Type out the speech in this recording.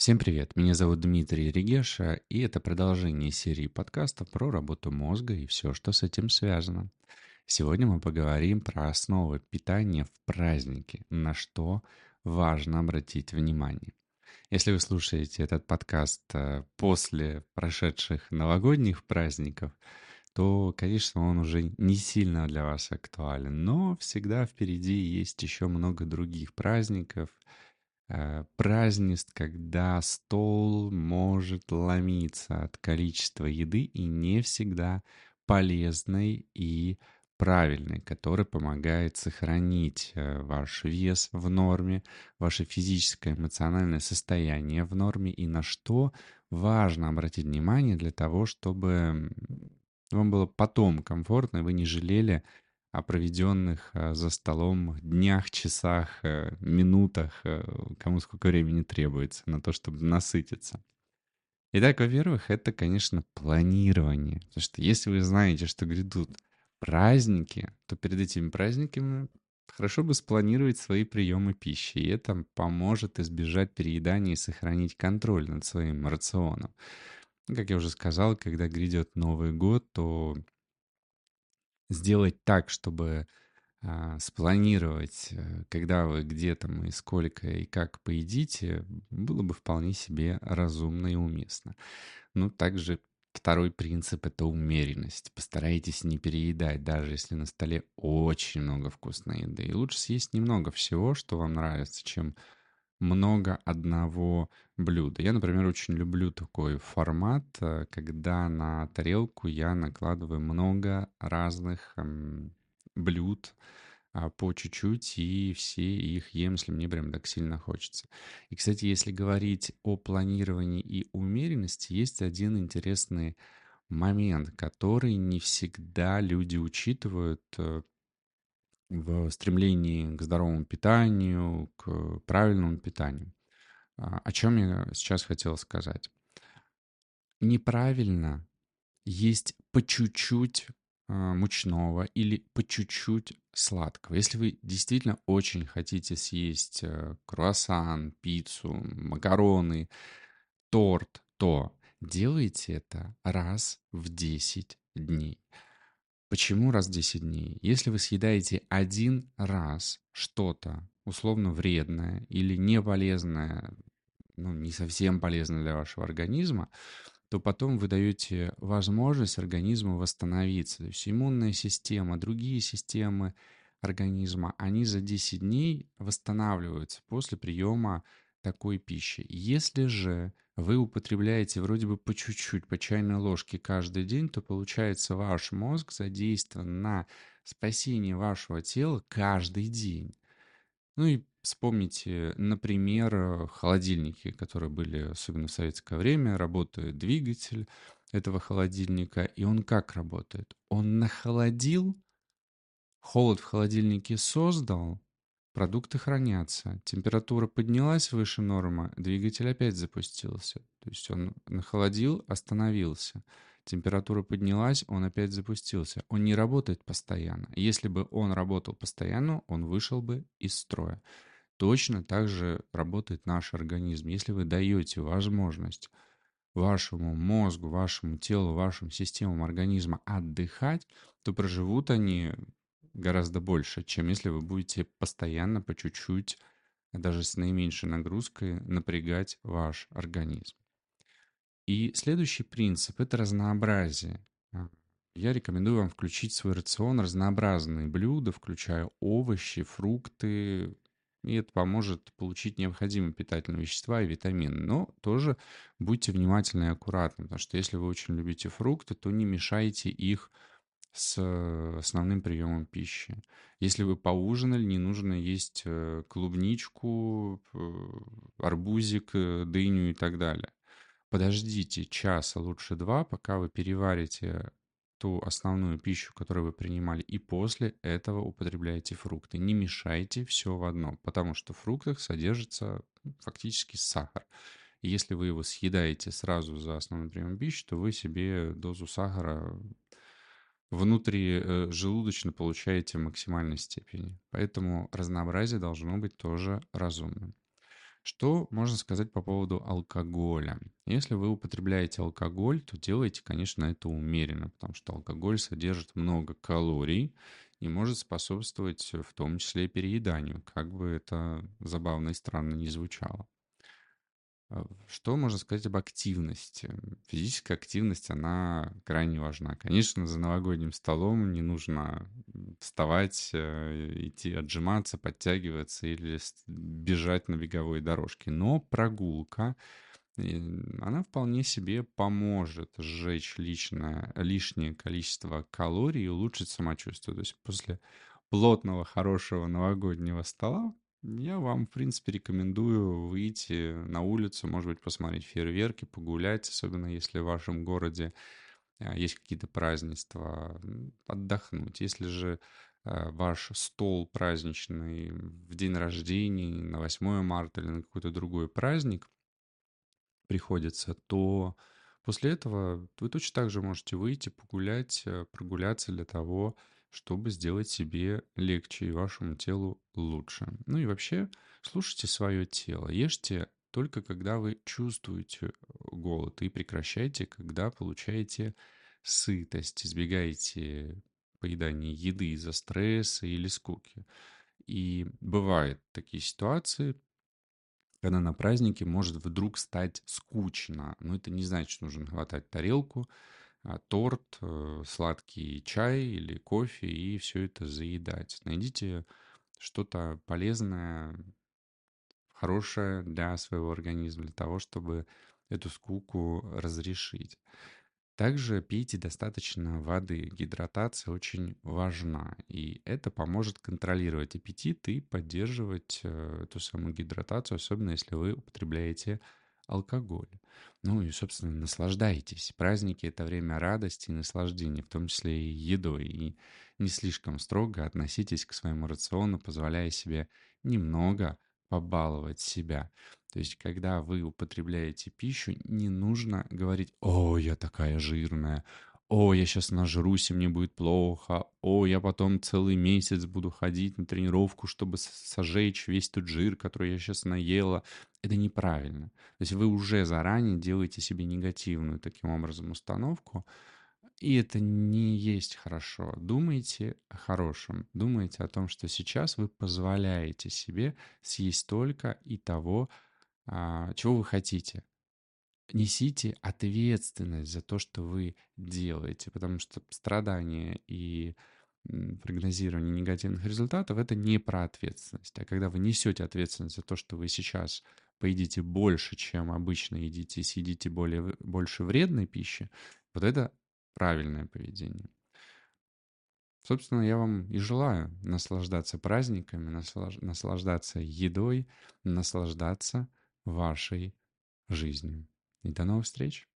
Всем привет, меня зовут Дмитрий Регеша, и это продолжение серии подкастов про работу мозга и все, что с этим связано. Сегодня мы поговорим про основы питания в праздники, на что важно обратить внимание. Если вы слушаете этот подкаст э, после прошедших новогодних праздников, то, конечно, он уже не сильно для вас актуален, но всегда впереди есть еще много других праздников – празднеств, когда стол может ломиться от количества еды и не всегда полезной и правильной, который помогает сохранить э, ваш вес в норме, ваше физическое эмоциональное состояние в норме. И на что важно обратить внимание для того, чтобы вам было потом комфортно, и вы не жалели о проведенных э, за столом днях, часах, э, минутах, э, кому сколько времени требуется на то, чтобы насытиться. Итак, во-первых, это, конечно, планирование. Потому что если вы знаете, что грядут праздники, то перед этими праздниками хорошо бы спланировать свои приемы пищи. И это поможет избежать переедания и сохранить контроль над своим рационом. Как я уже сказал, когда грядет Новый год, то сделать так, чтобы а, спланировать, э, когда вы где там и сколько и как поедите, было бы вполне себе разумно и уместно. Ну, также второй принцип — это умеренность. Постарайтесь не переедать, даже если на столе очень много вкусной еды. И лучше съесть немного всего, что вам нравится, чем много одного блюда. Я, например, очень люблю такой формат, э, когда на тарелку я накладываю много разных эм, блюд а, по чуть-чуть, и все их ем, если мне прям так сильно хочется. И, кстати, если говорить о планировании и умеренности, есть один интересный момент, который не всегда люди учитывают э, в стремлении к здоровому питанию, к правильному питанию. А, о чем я сейчас хотел сказать? Неправильно есть по чуть-чуть а, мучного или по чуть-чуть сладкого. Если вы действительно очень хотите съесть э, круассан, пиццу, макароны, торт, то делайте это раз в 10 дней. Почему раз в 10 дней? Если вы съедаете один раз что-то условно вредное или не полезное, ну, не совсем полезное для вашего организма, то потом вы даете возможность организму восстановиться. То есть иммунная система, другие системы организма, они за 10 дней восстанавливаются после приема такой пищи. Если же вы употребляете вроде бы по чуть-чуть, по чайной ложке каждый день, то получается ваш мозг задействован на спасение вашего тела каждый день. Ну и вспомните, например, холодильники, которые были, особенно в советское время, работает двигатель этого холодильника, и он как работает? Он нахолодил, холод в холодильнике создал, Продукты хранятся. Температура поднялась выше нормы, двигатель опять запустился. То есть он нахолодил, остановился. Температура поднялась, он опять запустился. Он не работает постоянно. Если бы он работал постоянно, он вышел бы из строя. Точно так же работает наш организм. Если вы даете возможность вашему мозгу, вашему телу, вашим системам организма отдыхать, то проживут они гораздо больше, чем если вы будете постоянно по чуть-чуть, даже с наименьшей нагрузкой, напрягать ваш организм. И следующий принцип – это разнообразие. А, я рекомендую вам включить в свой рацион разнообразные блюда, включая овощи, фрукты, и это поможет получить необходимые питательные вещества и витамины. Но тоже будьте внимательны и аккуратны, потому что если вы очень любите фрукты, то не мешайте их с э, основным приемом пищи. Если вы поужинали, не нужно есть э, клубничку, арбузик, э, дыню и так далее. Подождите час, а лучше два, пока вы переварите ту основную пищу, которую вы принимали, и после этого употребляете фрукты. Не мешайте все в одно, потому что в фруктах содержится фактически сахар. И если вы его съедаете сразу за основной прием пищи, то вы себе дозу сахара внутри э, получаете в максимальной степени. Поэтому разнообразие должно быть тоже разумным. Что можно сказать по поводу алкоголя? Если вы употребляете алкоголь, то делайте, конечно, это умеренно, потому что алкоголь содержит много калорий и может способствовать в том числе перееданию, как бы это забавно и странно не звучало. А, что можно сказать об активности? Физическая активность, она крайне важна. Конечно, за новогодним столом не нужно вставать, э, идти отжиматься, подтягиваться или бежать на беговой дорожке. Но прогулка, она вполне себе поможет сжечь личное, лишнее количество калорий и улучшить самочувствие. То есть после плотного, хорошего новогоднего стола я вам, в принципе, рекомендую выйти на улицу, может быть, посмотреть фейерверки, погулять, особенно если в вашем городе а, есть какие-то празднества, отдохнуть. Если же а, ваш стол праздничный в день рождения, на 8 марта или на какой-то другой праздник приходится, то после этого вы точно так же можете выйти, погулять, э, прогуляться для того, чтобы сделать себе легче и вашему телу лучше. Ну и вообще слушайте свое тело. Ешьте только когда вы чувствуете голод и прекращайте, когда получаете сытость. Избегайте поедания еды из-за стресса или скуки. И бывают такие ситуации, когда на празднике может вдруг стать скучно. Но это не значит, что нужно хватать тарелку, торт, э, сладкий чай или кофе и все это заедать. Найдите что-то полезное, хорошее для своего организма, для того, чтобы эту скуку разрешить. Также пейте достаточно воды. Гидратация очень важна. И это поможет контролировать аппетит и поддерживать э, эту самую гидратацию, особенно если вы употребляете алкоголь. Ну и, собственно, наслаждайтесь. Праздники — это время радости и наслаждения, в том числе и едой. И не слишком строго относитесь к своему рациону, позволяя себе немного побаловать себя. То есть, когда вы употребляете пищу, не нужно говорить «О, я такая жирная», «О, я сейчас нажрусь, и мне будет плохо», «О, я потом целый месяц буду ходить на тренировку, чтобы сожечь весь тот жир, который я сейчас наела». Это неправильно. То есть вы уже заранее делаете себе негативную таким образом установку, и это не есть хорошо. Думайте о хорошем. Думайте о том, что сейчас вы позволяете себе съесть только и того, а, чего вы хотите несите ответственность за то, что вы делаете, потому что страдания и прогнозирование негативных результатов — это не про ответственность. А когда вы несете ответственность за то, что вы сейчас поедите больше, чем обычно едите, съедите более, больше вредной пищи, вот это правильное поведение. Собственно, я вам и желаю наслаждаться праздниками, наслаждаться едой, наслаждаться вашей жизнью. И до новых встреч!